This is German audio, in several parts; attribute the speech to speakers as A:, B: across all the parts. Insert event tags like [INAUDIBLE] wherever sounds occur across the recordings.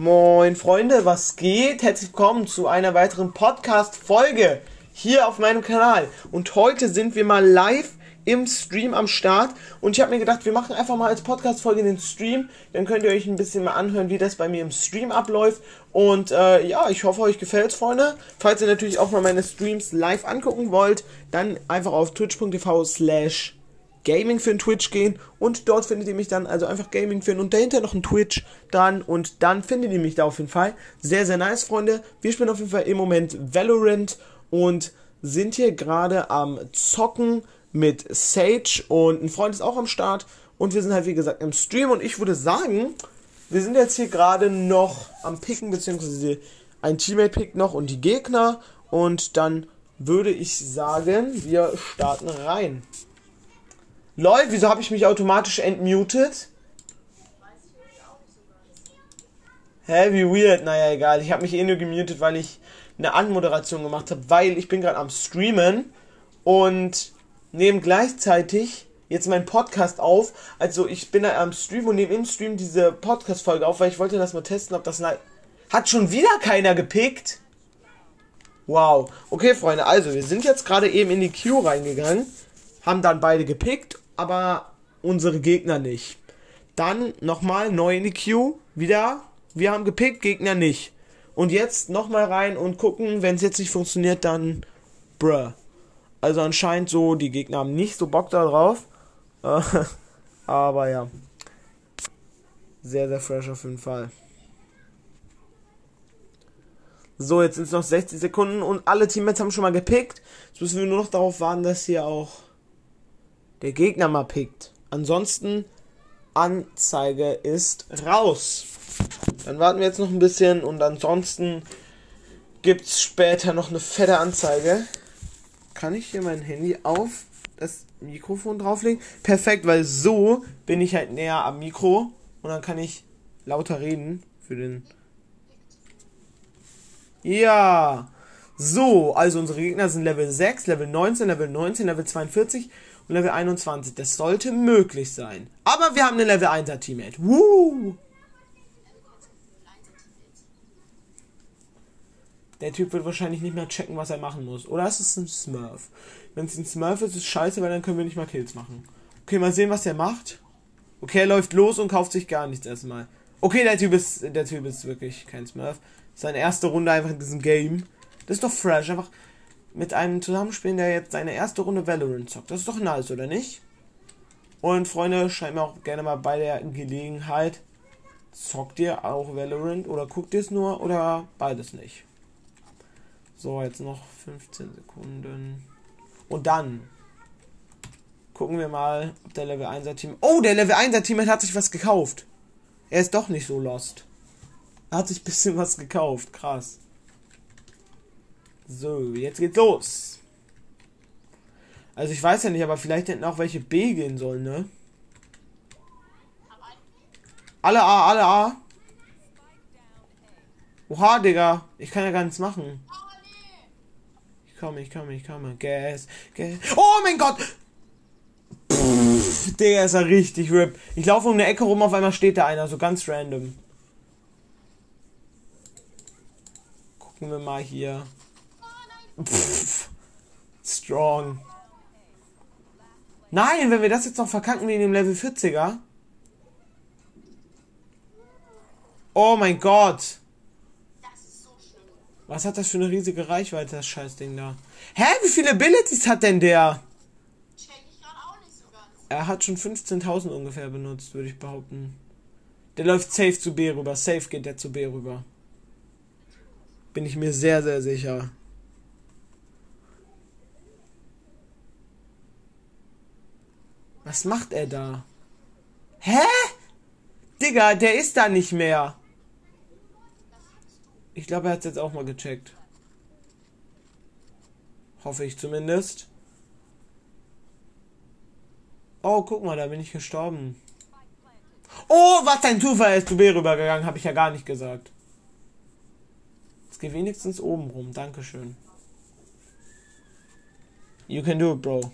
A: Moin Freunde, was geht? Herzlich willkommen zu einer weiteren Podcast-Folge hier auf meinem Kanal. Und heute sind wir mal live im Stream am Start. Und ich habe mir gedacht, wir machen einfach mal als Podcast-Folge den Stream. Dann könnt ihr euch ein bisschen mal anhören, wie das bei mir im Stream abläuft. Und äh, ja, ich hoffe, euch gefällt's, Freunde. Falls ihr natürlich auch mal meine Streams live angucken wollt, dann einfach auf twitch.tv slash Gaming für Twitch gehen und dort findet ihr mich dann, also einfach Gaming finden und dahinter noch ein Twitch dann und dann findet ihr mich da auf jeden Fall. Sehr, sehr nice, Freunde. Wir spielen auf jeden Fall im Moment Valorant und sind hier gerade am Zocken mit Sage und ein Freund ist auch am Start und wir sind halt wie gesagt im Stream und ich würde sagen, wir sind jetzt hier gerade noch am Picken, beziehungsweise ein Teammate pickt noch und die Gegner und dann würde ich sagen, wir starten rein. Lol, wieso habe ich mich automatisch entmutet? Hä, wie weird. Naja, egal. Ich habe mich eh nur gemutet, weil ich eine Anmoderation gemacht habe, weil ich bin gerade am Streamen und nehme gleichzeitig jetzt meinen Podcast auf. Also ich bin da am Stream und nehme im Stream diese Podcast-Folge auf, weil ich wollte das mal testen, ob das... Hat schon wieder keiner gepickt? Wow. Okay, Freunde, also wir sind jetzt gerade eben in die Queue reingegangen, haben dann beide gepickt aber unsere Gegner nicht. Dann nochmal neu in die Queue, wieder, wir haben gepickt, Gegner nicht. Und jetzt nochmal rein und gucken, wenn es jetzt nicht funktioniert, dann bruh. Also anscheinend so, die Gegner haben nicht so Bock darauf. [LAUGHS] aber ja. Sehr, sehr fresh auf jeden Fall. So, jetzt sind es noch 60 Sekunden und alle Teammates haben schon mal gepickt. Jetzt müssen wir nur noch darauf warten, dass hier auch der Gegner mal pickt. Ansonsten Anzeige ist raus. Dann warten wir jetzt noch ein bisschen und ansonsten gibt es später noch eine fette Anzeige. Kann ich hier mein Handy auf das Mikrofon drauflegen? Perfekt, weil so bin ich halt näher am Mikro und dann kann ich lauter reden für den. Ja. So, also unsere Gegner sind Level 6, Level 19, Level 19, Level 42 Level 21. Das sollte möglich sein. Aber wir haben eine Level 1er Teammate. Woo! Der Typ wird wahrscheinlich nicht mehr checken, was er machen muss. Oder ist es ein Smurf? Wenn es ein Smurf ist, ist es scheiße, weil dann können wir nicht mal Kills machen. Okay, mal sehen, was der macht. Okay, er läuft los und kauft sich gar nichts erstmal. Okay, der Typ ist, der Typ ist wirklich kein Smurf. Seine erste Runde einfach in diesem Game. Das ist doch fresh. Einfach mit einem zusammenspielen, der jetzt seine erste Runde Valorant zockt. Das ist doch nice, oder nicht? Und Freunde, schreibt mir auch gerne mal bei der Gelegenheit, zockt ihr auch Valorant oder guckt ihr es nur oder beides nicht? So, jetzt noch 15 Sekunden. Und dann gucken wir mal, ob der Level 1er Team. Oh, der Level 1er Team hat sich was gekauft. Er ist doch nicht so lost. Er hat sich ein bisschen was gekauft. Krass. So, jetzt geht's los. Also ich weiß ja nicht, aber vielleicht hätten auch welche B gehen sollen, ne? Alle A, alle A. Oha, Digga. Ich kann ja gar nichts machen. Ich komme, ich komme, ich komme. Gas, Gas. Oh mein Gott! Pff, Digga, ist ja richtig RIP. Ich laufe um eine Ecke rum, auf einmal steht da einer, so ganz random. Gucken wir mal hier. Pff, strong. Nein, wenn wir das jetzt noch verkacken wie in dem Level 40er. Oh mein Gott. Was hat das für eine riesige Reichweite, das Scheißding da? Hä, wie viele Abilities hat denn der? Er hat schon 15.000 ungefähr benutzt, würde ich behaupten. Der läuft safe zu B rüber. Safe geht der zu B rüber. Bin ich mir sehr, sehr sicher. Was macht er da? Hä? Digga, der ist da nicht mehr. Ich glaube, er hat es jetzt auch mal gecheckt. Hoffe ich zumindest. Oh, guck mal, da bin ich gestorben. Oh, was ein Zufall, ist zu B rübergegangen, habe ich ja gar nicht gesagt. Jetzt geh wenigstens oben rum, Dankeschön. You can do it, bro.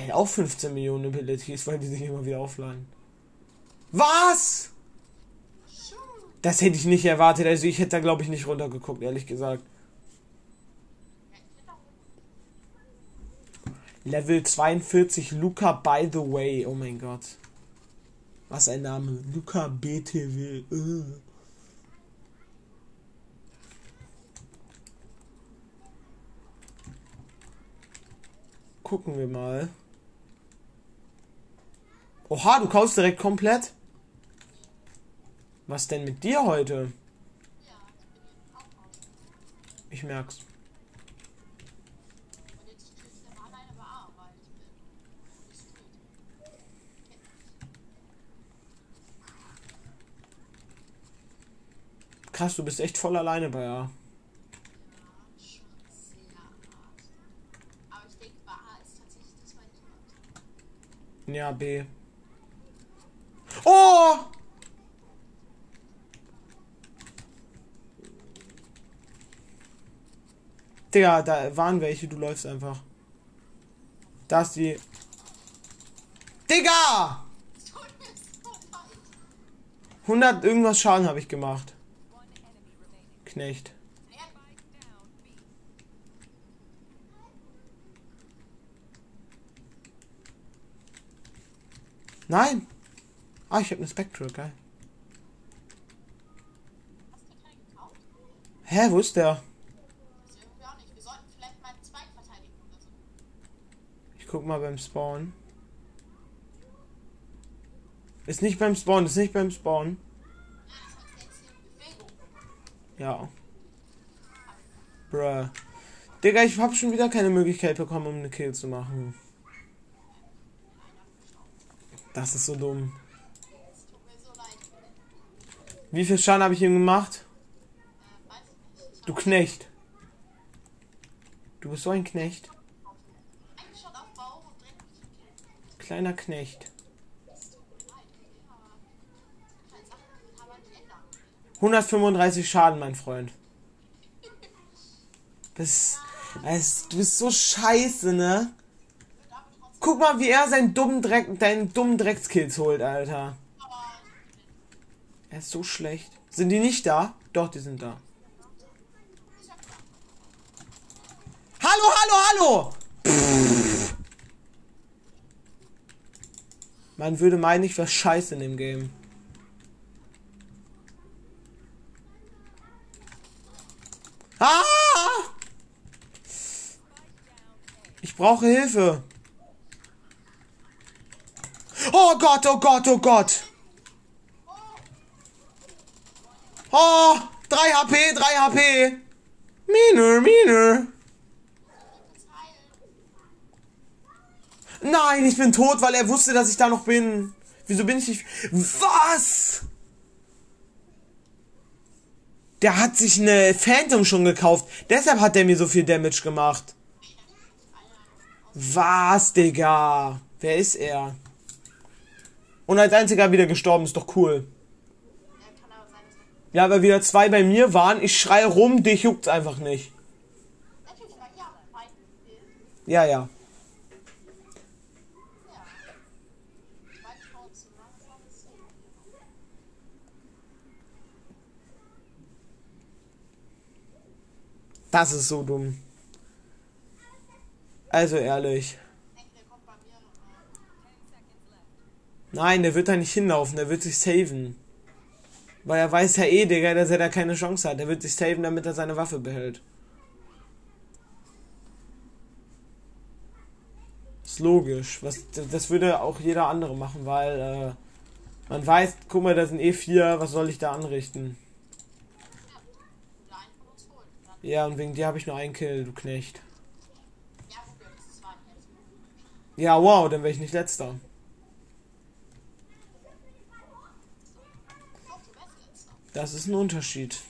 A: Der hat auch 15 Millionen Abilities, weil die sich immer wieder aufladen. Was? Das hätte ich nicht erwartet. Also ich hätte da glaube ich nicht runtergeguckt, ehrlich gesagt. Level 42 Luca by the way. Oh mein Gott. Was ein Name. Luca BTW. Uh. Gucken wir mal. Oha, du kaufst direkt komplett? Was denn mit dir heute? Ich merk's. Krass, du bist echt voll alleine bei A. Ja, B. Oh! Digga, da waren welche, du läufst einfach. Da ist die. Digga! 100 irgendwas Schaden habe ich gemacht. Knecht. Nein! Ah, ich habe eine Spectral, geil. Hä, wo ist der? Ich guck mal beim Spawn. Ist nicht beim Spawn, ist nicht beim Spawn. Ja. Bruh. Digga, ich hab schon wieder keine Möglichkeit bekommen, um eine Kill zu machen. Das ist so dumm. Wie viel Schaden habe ich ihm gemacht? Du Knecht. Du bist so ein Knecht. Kleiner Knecht. 135 Schaden, mein Freund. Das, das, du bist so scheiße, ne? Guck mal, wie er seinen dummen Dreck, deinen dummen Dreckskills holt, Alter. Er ist so schlecht. Sind die nicht da? Doch, die sind da. Hallo, hallo, hallo! Pff. Man würde meinen, ich wäre scheiße in dem Game. Ah! Ich brauche Hilfe. Oh Gott, oh Gott, oh Gott. Oh, 3 HP, 3 HP. Miner, Miner. Nein, ich bin tot, weil er wusste, dass ich da noch bin. Wieso bin ich nicht... Was? Der hat sich eine Phantom schon gekauft. Deshalb hat der mir so viel Damage gemacht. Was, Digga? Wer ist er? Und als einziger wieder gestorben, ist doch cool. Ja, weil wieder zwei bei mir waren. Ich schreie rum, dich juckt's einfach nicht. Ja, ja. Das ist so dumm. Also ehrlich. Nein, der wird da nicht hinlaufen, der wird sich saven. Weil er weiß ja eh, Digga, dass er da keine Chance hat. Der wird sich saven, damit er seine Waffe behält. Logisch. Was, das würde auch jeder andere machen, weil äh, man weiß, guck mal, da sind eh vier, was soll ich da anrichten? Ja, und wegen dir habe ich nur einen Kill, du Knecht. Ja, wow, dann wäre ich nicht letzter. Das ist ein Unterschied.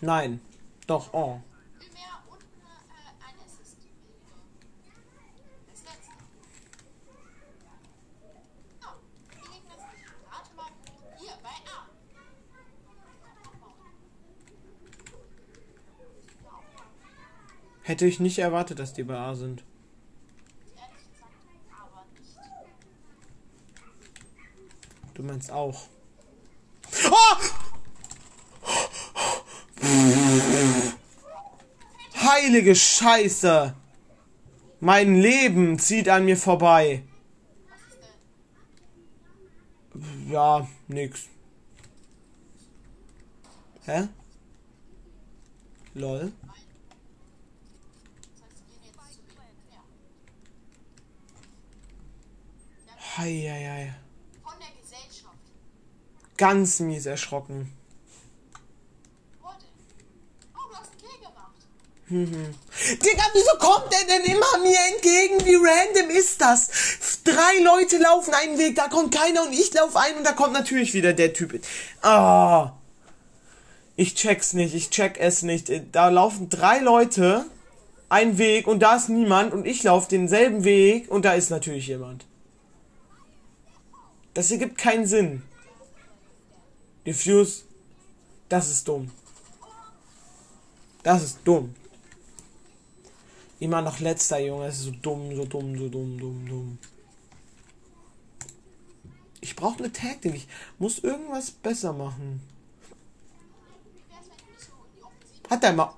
A: Nein. Doch, oh. Hätte ich nicht erwartet, dass die bei A sind. Du meinst auch. Oh! Heilige Scheiße! Mein Leben zieht an mir vorbei. Ja, nix. Hä? Lol.
B: Das heißt, sie gehen jetzt zu wem?
A: Hei.
B: Von der Gesellschaft.
A: Ganz mies erschrocken.
B: Oh, gemacht.
A: Digga, wieso kommt er denn immer mir entgegen? Wie random ist das? Drei Leute laufen einen Weg, da kommt keiner und ich laufe ein und da kommt natürlich wieder der Typ. Ah. Ich check's nicht, ich check es nicht. Da laufen drei Leute einen Weg und da ist niemand und ich laufe denselben Weg und da ist natürlich jemand. Das ergibt keinen Sinn. Diffuse, das ist dumm. Das ist dumm. Immer noch letzter, Junge. Es ist so dumm, so dumm, so dumm, dumm, dumm. Ich brauche eine Taktik. Ich muss irgendwas besser machen. Hat er mal.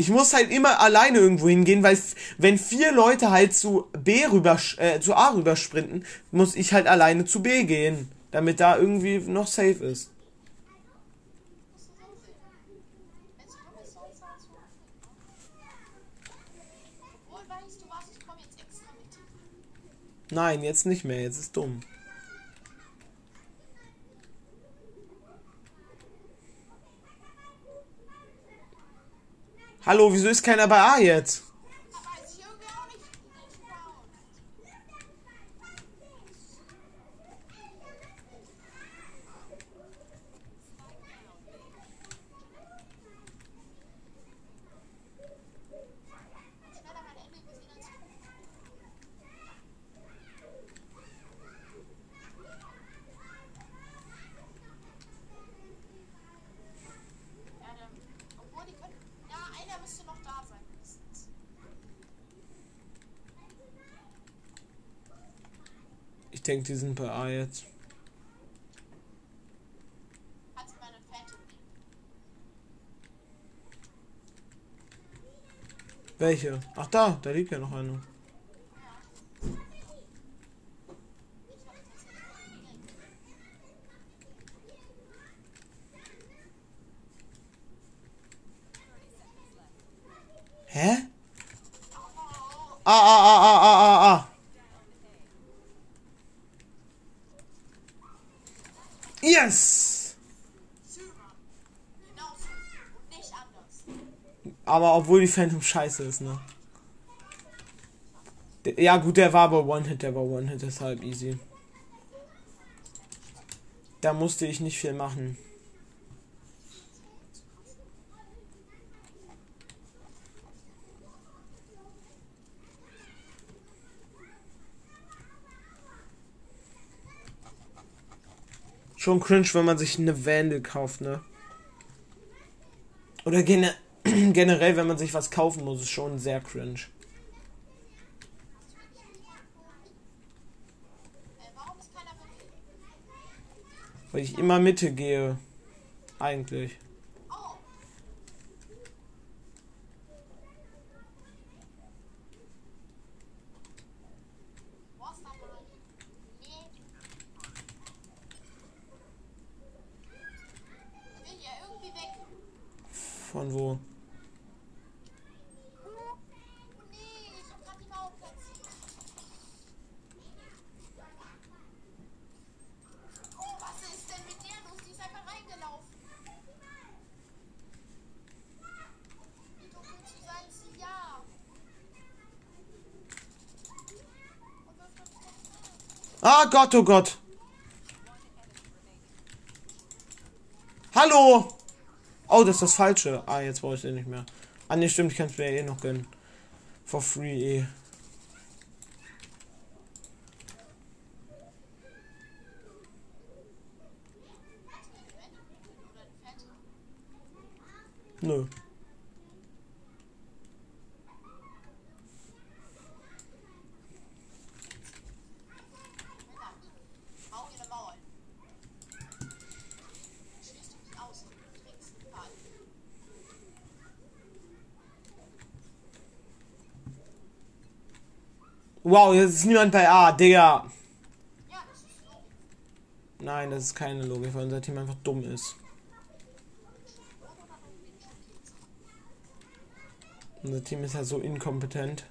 A: Ich muss halt immer alleine irgendwo hingehen, weil wenn vier Leute halt zu B rüber, äh, zu A rüber sprinten, muss ich halt alleine zu B gehen, damit da irgendwie noch safe ist. Nein, jetzt nicht mehr. Jetzt ist dumm. Hallo, wieso ist keiner bei A jetzt?
B: Aber weiß ich irgendwie auch nicht. nicht genau. Schneller mein Ende gesehen als du. Ja, dann, obwohl die können. Ja, einer müsste noch da sein, mindestens.
A: Ich denke, die sind bei A jetzt. Welche? Ach da, da liegt ja noch eine. Hä? Ah, ah, ah, ah, ah, ah, ah. Yes! Aber obwohl die Phantom scheiße ist, ne? Ja gut, der war aber One-Hit, der war One-Hit, deshalb easy. Da musste ich nicht viel machen. Schon cringe, wenn man sich eine Vandal kauft, ne? Oder gene [CLEARS THROAT] generell, wenn man sich was kaufen muss, ist schon sehr cringe. Weil ich immer Mitte gehe. Eigentlich.
B: Oh. Was da mal? Nee. Ich will ja irgendwie weg.
A: Von wo?
B: Oh nee, ich hab grad die Mauer platziert. Oh, was ist denn mit der los? Die ist einfach reingelaufen. Wie dumm willst du sein? Sie ja. Und wirft uns doch
A: Ah Gott, oh Gott. Hallo! Oh, das ist das Falsche. Ah, jetzt brauche ich den nicht mehr. Ah, ne, stimmt, ich kann es mir eh noch gönnen. For free eh. Nö. Wow, jetzt ist niemand bei A, Digga. Nein, das ist keine Logik, weil unser Team einfach dumm ist. Unser Team ist ja so inkompetent.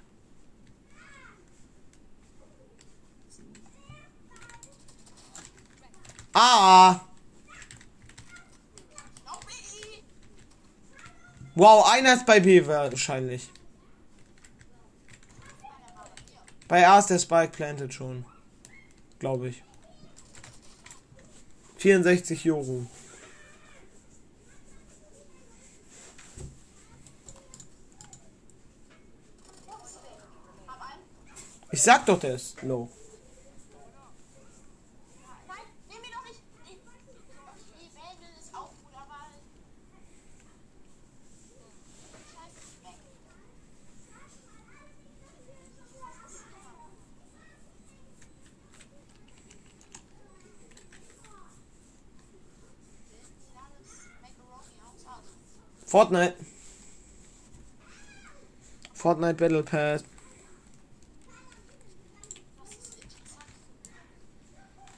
A: Ah! Wow, einer ist bei B wahrscheinlich. Bei A ist der Spike planted schon. Glaube ich. 64 Euro.
B: Hab einen.
A: Ich sag doch, der ist low.
B: Nein, nimm ihn doch nicht. Nee. Die Wände ist auch gut, aber. Scheiße, ist weg. Sieht alles Macaroni aus. Also,
A: Fortnite. Fortnite Battle Pass.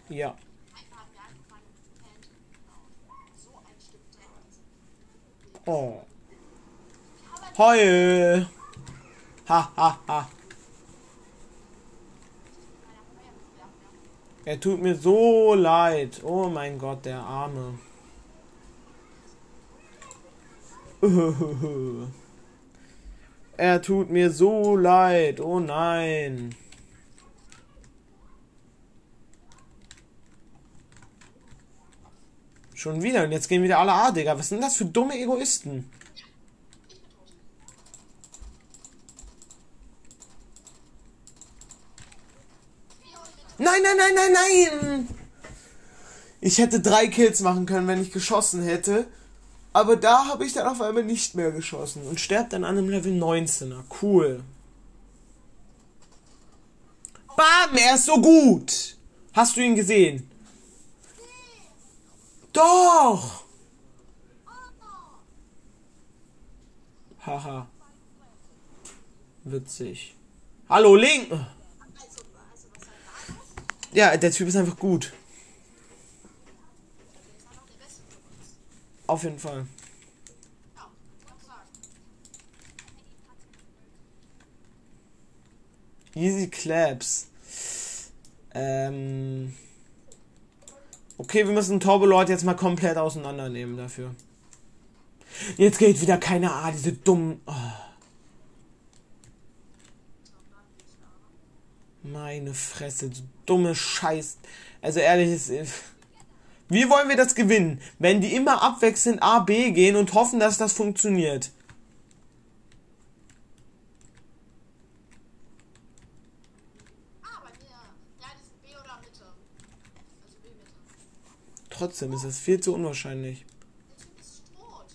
A: Ja. Oh. Heul. Ha, ha, ha. Er tut mir so leid. Oh mein Gott, der Arme. [LAUGHS] Er tut mir so leid. Oh nein. Schon wieder. Und jetzt gehen wieder alle A, Digga. Was sind das für dumme Egoisten? Nein, nein, nein, nein, nein! Ich hätte drei Kills machen können, wenn ich geschossen hätte. Aber da habe ich dann auf einmal nicht mehr geschossen und sterbt dann an einem Level 19er. Cool. Bam, er ist so gut. Hast du ihn gesehen? Doch. Haha. Witzig. Hallo, Link. Ja, der Typ ist einfach gut.
B: Der ist einfach der Beste von uns.
A: Auf jeden Fall. Easy Claps. Ähm. Okay, wir müssen Turbo jetzt mal komplett auseinandernehmen dafür. Jetzt geht wieder keine A, diese dummen. Oh. Meine Fresse, du dumme Scheiß. Also ehrlich, ist. Wie wollen wir das gewinnen, wenn die immer abwechselnd A, B gehen und hoffen, dass das funktioniert?
B: Das.
A: Trotzdem ist es viel zu unwahrscheinlich.
B: Der Typ ist tot.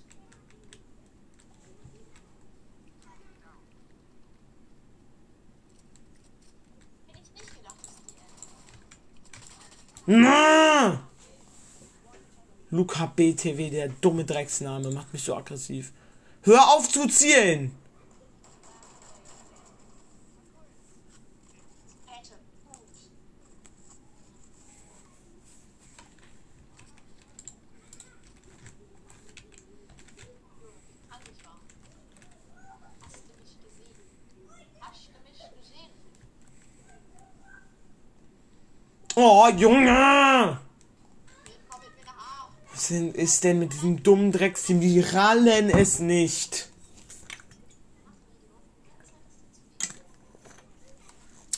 B: Hätte ich nicht gedacht, dass die End.
A: Na! Luca BTW, der dumme Drecksname, macht mich so aggressiv. Hör auf zu zielen!
B: Hätte. Gut. Angefahren. Hast du mich gesehen? Hast du mich gesehen?
A: Oh, Junge!
B: Willkommen mit mir nach A.
A: Was denn- ist denn mit diesem dummen Drecksteam? Die rallen es nicht.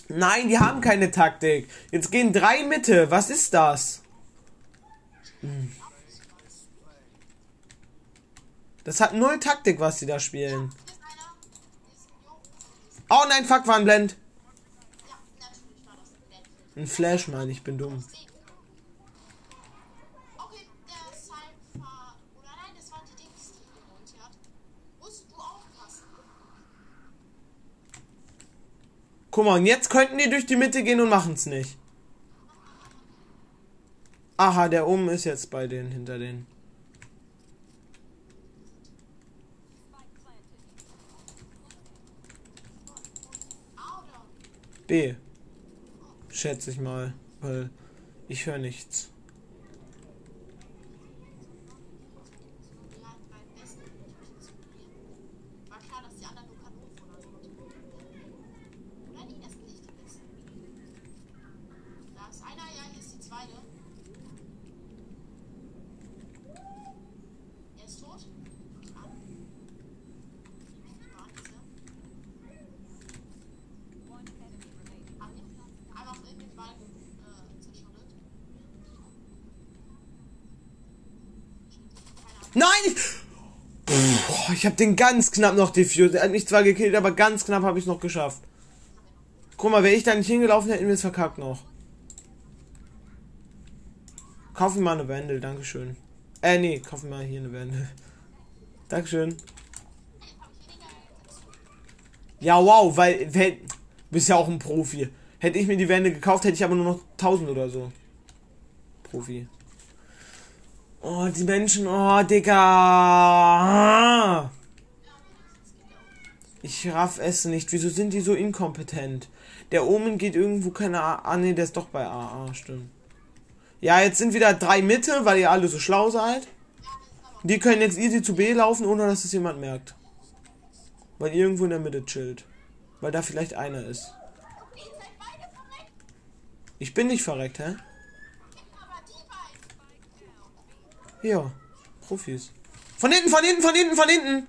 A: Nein, die haben keine Taktik. Jetzt gehen drei Mitte. Was ist das? Hm. Das hat null Taktik, was sie da spielen. Oh nein, fuck, war ein Blend.
B: Ein
A: Flash, Mann, ich bin dumm.
B: Okay, der Cypher. Oder nein, das waren die Dings, die geholt hat. Musst du aufpassen.
A: Guck mal, und jetzt könnten die durch die Mitte gehen und machen's nicht. Aha, der oben ist jetzt bei denen, hinter denen. B. Schätze ich mal. Weil ich höre nichts.
B: Die halt beim besten Türchen zu probieren. War klar, dass die anderen nur Kanonen oder so. Oder nie, das sind nicht die besten. Da ist einer, ja, hier ist die zweite. Er ist tot. Gut an. War diese. An dem Einfach in den Wald äh, zerschottet. Keine Ahnung.
A: Nein! Ich, Puh, ich habe den ganz knapp noch diffused. Er hat mich zwar gekillt, aber ganz knapp habe ich noch geschafft. Guck mal, wäre ich da nicht hingelaufen, hätten wir es verkackt noch. Kauf mir mal eine Wendel, Dankeschön. Äh, nee, kauf mir mal hier eine Wendel. Dankeschön. Ja, wow, weil, weil bist ja auch ein Profi. Hätte ich mir die Wände gekauft, hätte ich aber nur noch 1000 oder so. Profi. Oh, die Menschen, oh, Digga. Ich raff es nicht. Wieso sind die so inkompetent? Der Omen geht irgendwo keine A. Ah, nee, der ist doch bei A. Ah, stimmt. Ja, jetzt sind wieder drei Mitte, weil ihr alle so schlau seid. Die können jetzt easy zu B laufen, ohne dass es jemand merkt. Weil irgendwo in der Mitte chillt. Weil da vielleicht einer ist. Ich bin nicht verreckt, hä?
B: aber die beiden.
A: Ja. Profis. Von hinten, von hinten, von hinten, von hinten!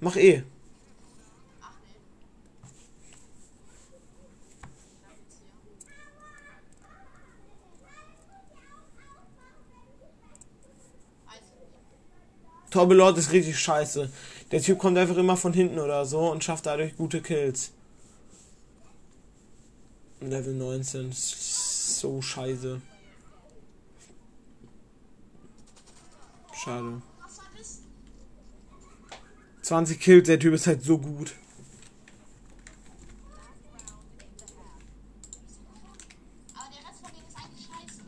A: Mach eh. Torbelord ist richtig scheiße. Der Typ kommt einfach immer von hinten oder so und schafft dadurch gute Kills. Level 19. So scheiße. Schade.
B: Was war das?
A: 20 Kills, der Typ ist halt so gut.
B: Aber der Rest von denen ist eigentlich scheiße.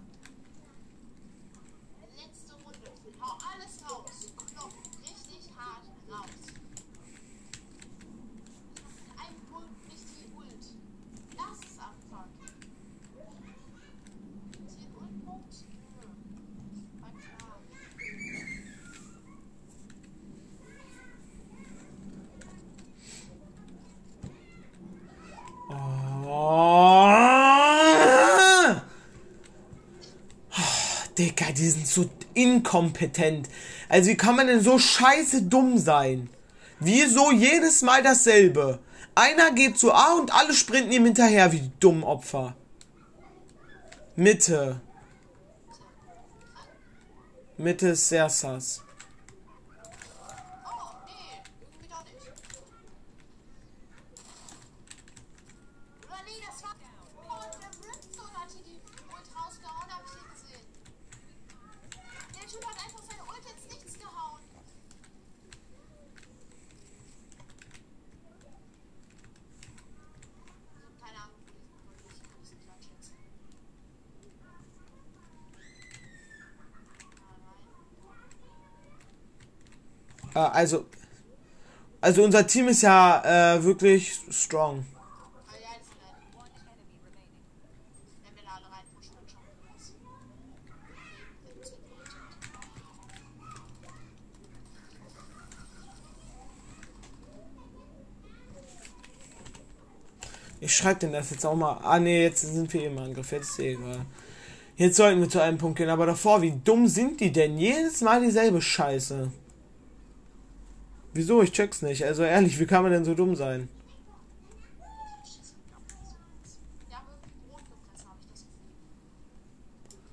B: Letzte Runde. Hau alles raus. Klopf richtig hart raus. Mit einem Ult nicht die Ult. Lass es anfangen. Zehn Ultpunkt? Nö. War klar.
A: Oh. Digga, die sind so inkompetent. Also wie kann man denn so scheiße dumm sein? Wieso jedes Mal dasselbe? Einer geht zu A und alle sprinten ihm hinterher wie die dummen Opfer. Mitte. Mitte ist sehr sass.
B: Oh, nee. Irgendwie doch nicht. Oder nee, das war. Oh, der Brimstone hat hier die Ult rausgehauen, hab ich hier gesehen. Der Typ hat einfach seine Ult ins Nichts gehauen. Keine Ahnung, wo die Ult ist. Ich kann es nicht einschätzen. Da rein.
A: Äh, also, also unser Team ist ja äh, wirklich strong. Ich schreibe den das jetzt auch mal. Ah nee, jetzt sind wir im Angriff. Jetzt ist eh egal. Jetzt sollten wir zu einem Punkt gehen. Aber davor, wie dumm sind die denn? Jedes Mal dieselbe Scheiße. Wieso? Ich check's nicht. Also ehrlich, wie kann man denn so dumm sein?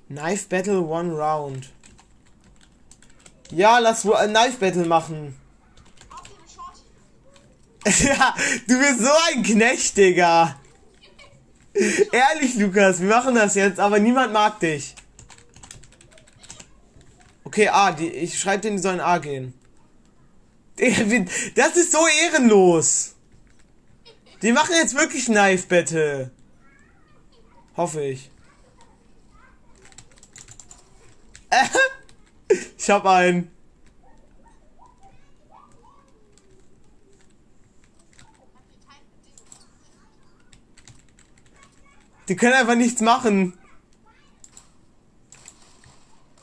A: Knife Battle One Round. Ja, lass wohl ein Knife Battle machen. [LAUGHS] Ja, du bist so ein Knecht, Digga. [LAUGHS] Ehrlich, Lukas, wir machen das jetzt, aber niemand mag dich. Okay, A, die, ich schreibe denen, die sollen A gehen. [LAUGHS] Das ist so ehrenlos. Die machen jetzt wirklich Knife Battle. Hoffe ich. [LAUGHS] ich hab einen. Die können einfach nichts machen.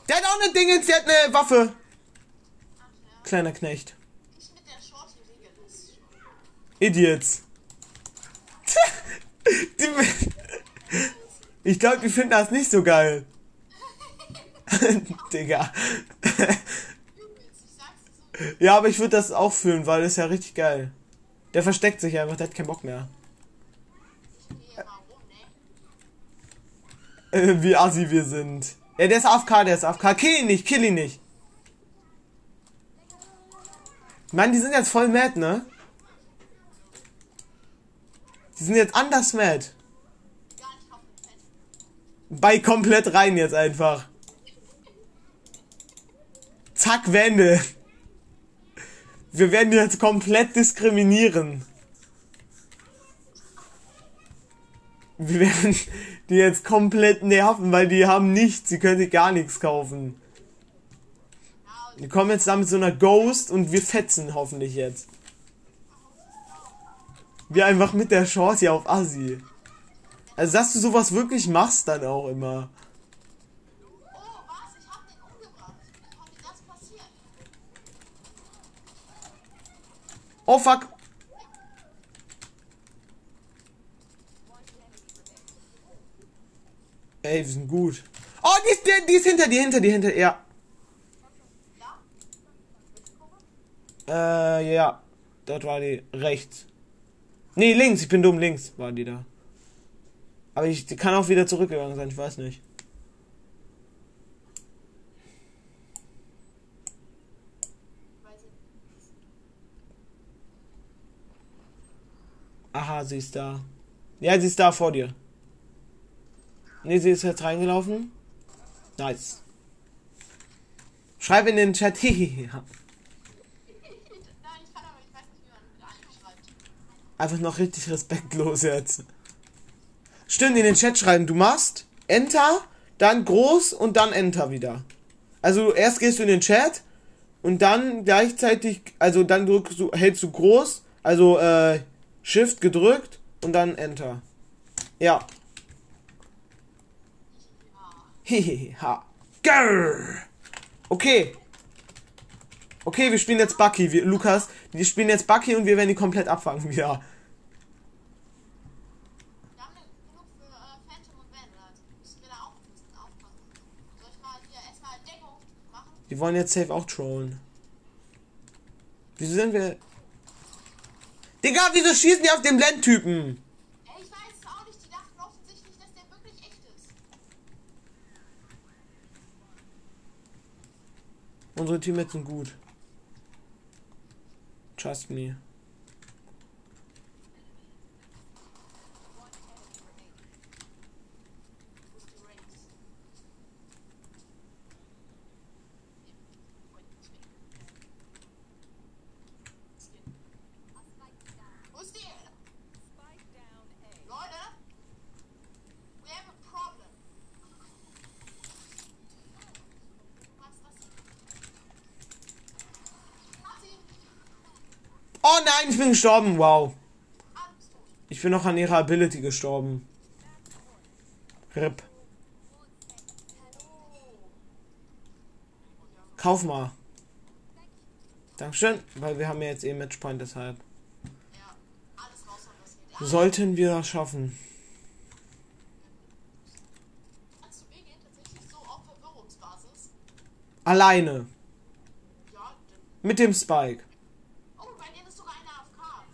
A: Der hat auch ne Dingens, der hat ne Waffe. Kleiner Knecht. Idiots. [LAUGHS] Ich glaube, die finden das nicht so geil. [LAUGHS] Digga. Ja, aber ich würde das auch fühlen, weil das ist ja richtig geil. Der versteckt sich einfach, der hat keinen Bock mehr. Äh, wie assi wir sind. Ja, der ist AFK, der ist AFK. Kill ihn nicht, kill ihn nicht. Mann, die sind jetzt voll mad, ne? Die sind jetzt anders mad. Bei komplett rein jetzt einfach. Zack, Wände. Wir werden die jetzt komplett diskriminieren. Wir werden die jetzt komplett nerven, weil die haben nichts, sie können sich gar nichts kaufen. Die kommen jetzt da mit so einer Ghost und wir fetzen hoffentlich jetzt. Wir einfach mit der Shorty auf Assi. Also, dass du sowas wirklich machst dann auch immer.
B: Oh. Wie
A: fuck. Ey, wir sind gut. Oh, die ist, die, die ist hinter dir, hinter dir, hinter. Ja? Äh, ja. Dort war die rechts. Nee, links, ich bin dumm, links war die da. Aber ich kann auch wieder zurückgegangen sein, ich weiß nicht. Aha, sie ist da. Ja, sie ist da vor dir. Nee, sie ist jetzt reingelaufen. Nice. Schreib in den Chat. [LAUGHS] Hehehe.
B: Nein, ich kann aber, ich weiß nicht, wie man mit einem schreibt.
A: Einfach noch richtig respektlos jetzt. Stimmt, in den Chat schreiben. Du machst Enter, dann groß und dann Enter wieder. Also erst gehst du in den Chat und dann gleichzeitig, also dann drückst du, hältst du groß, also äh, Shift gedrückt und dann Enter. Ja. Hehehe. ha. Grrr. Okay. Okay, wir spielen jetzt Bucky. Wir, Lukas, wir spielen jetzt Bucky und wir werden die komplett abfangen. [LAUGHS]
B: Wir haben ne- genug für äh, Phantom und Vanguard. Müssen wir da auch ein bisschen aufpassen. Soll ich mal hier erstmal Deckung machen?
A: Die wollen jetzt safe auch trollen. Wieso sind wir. Digga, wieso schießen die auf den Blendtypen?
B: Ich weiß es auch nicht. Die dachten offensichtlich, dass der wirklich echt ist.
A: Unsere Teammates sind gut. Trust me.
B: Wo ist die Race? Wo ist die? Leute? We have a problem. Was, was? Hat sie?
A: Oh nein, ich bin gestorben. Wow. Ich bin noch an ihrer Ability gestorben. RIP. Kauf mal. Dankeschön, weil wir haben ja jetzt eh Matchpoint, deshalb. Sollten wir das schaffen. Alleine. Mit dem Spike.
B: Oh, bei denen ist sogar einer AFK.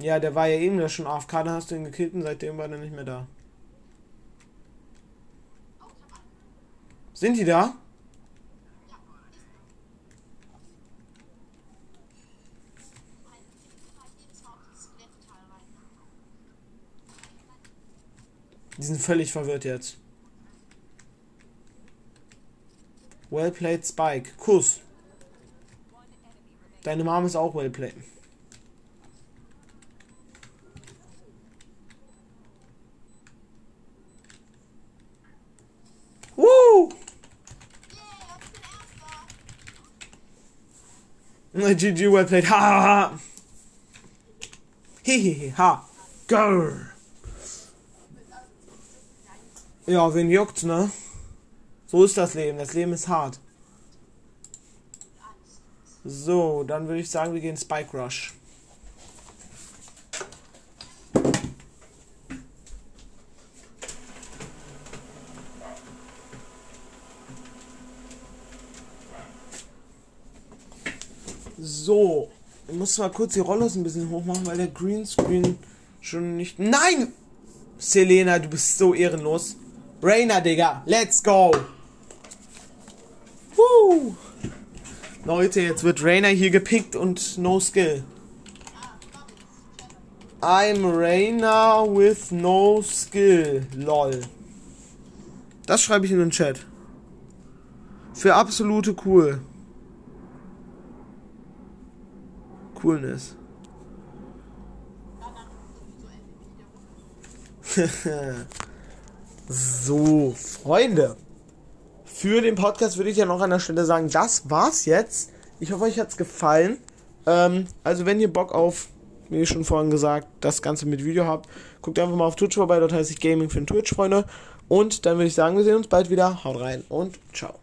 A: Ja, der war ja eben da schon AFK, dann hast du ihn gekillt und seitdem war er nicht mehr da. Sind die da? Die sind völlig verwirrt jetzt. Well played, Spike. Kuss. Deine Mom ist auch well played. Woo!
B: Yeah, und ich bin Erster.
A: Na, GG, well played. Ha, ha, ha. Hehehe, ha. Grr. Ja, wen juckt's, ne? So ist das Leben. Das Leben ist hart. So, dann würde ich sagen, wir gehen Spike Rush. So, ich muss mal kurz die Rollos ein bisschen hochmachen, weil der Greenscreen schon nicht. Nein! Selena, du bist so ehrenlos. Rainer, Digga, let's go! Woo! Leute, jetzt wird Rainer hier gepickt und no skill. I'm Rainer with no skill. Lol. Das schreibe ich in den Chat. Für absolute cool. Coolness. [LAUGHS] so, Freunde. Für den Podcast würde ich ja noch an der Stelle sagen, das war's jetzt. Ich hoffe, euch hat's gefallen. Ähm, also, wenn ihr Bock auf, wie schon vorhin gesagt, das Ganze mit Video habt, guckt einfach mal auf Twitch vorbei. Dort heißt ich Gaming für den Twitch, Freunde. Und dann würde ich sagen, wir sehen uns bald wieder. Haut rein und ciao.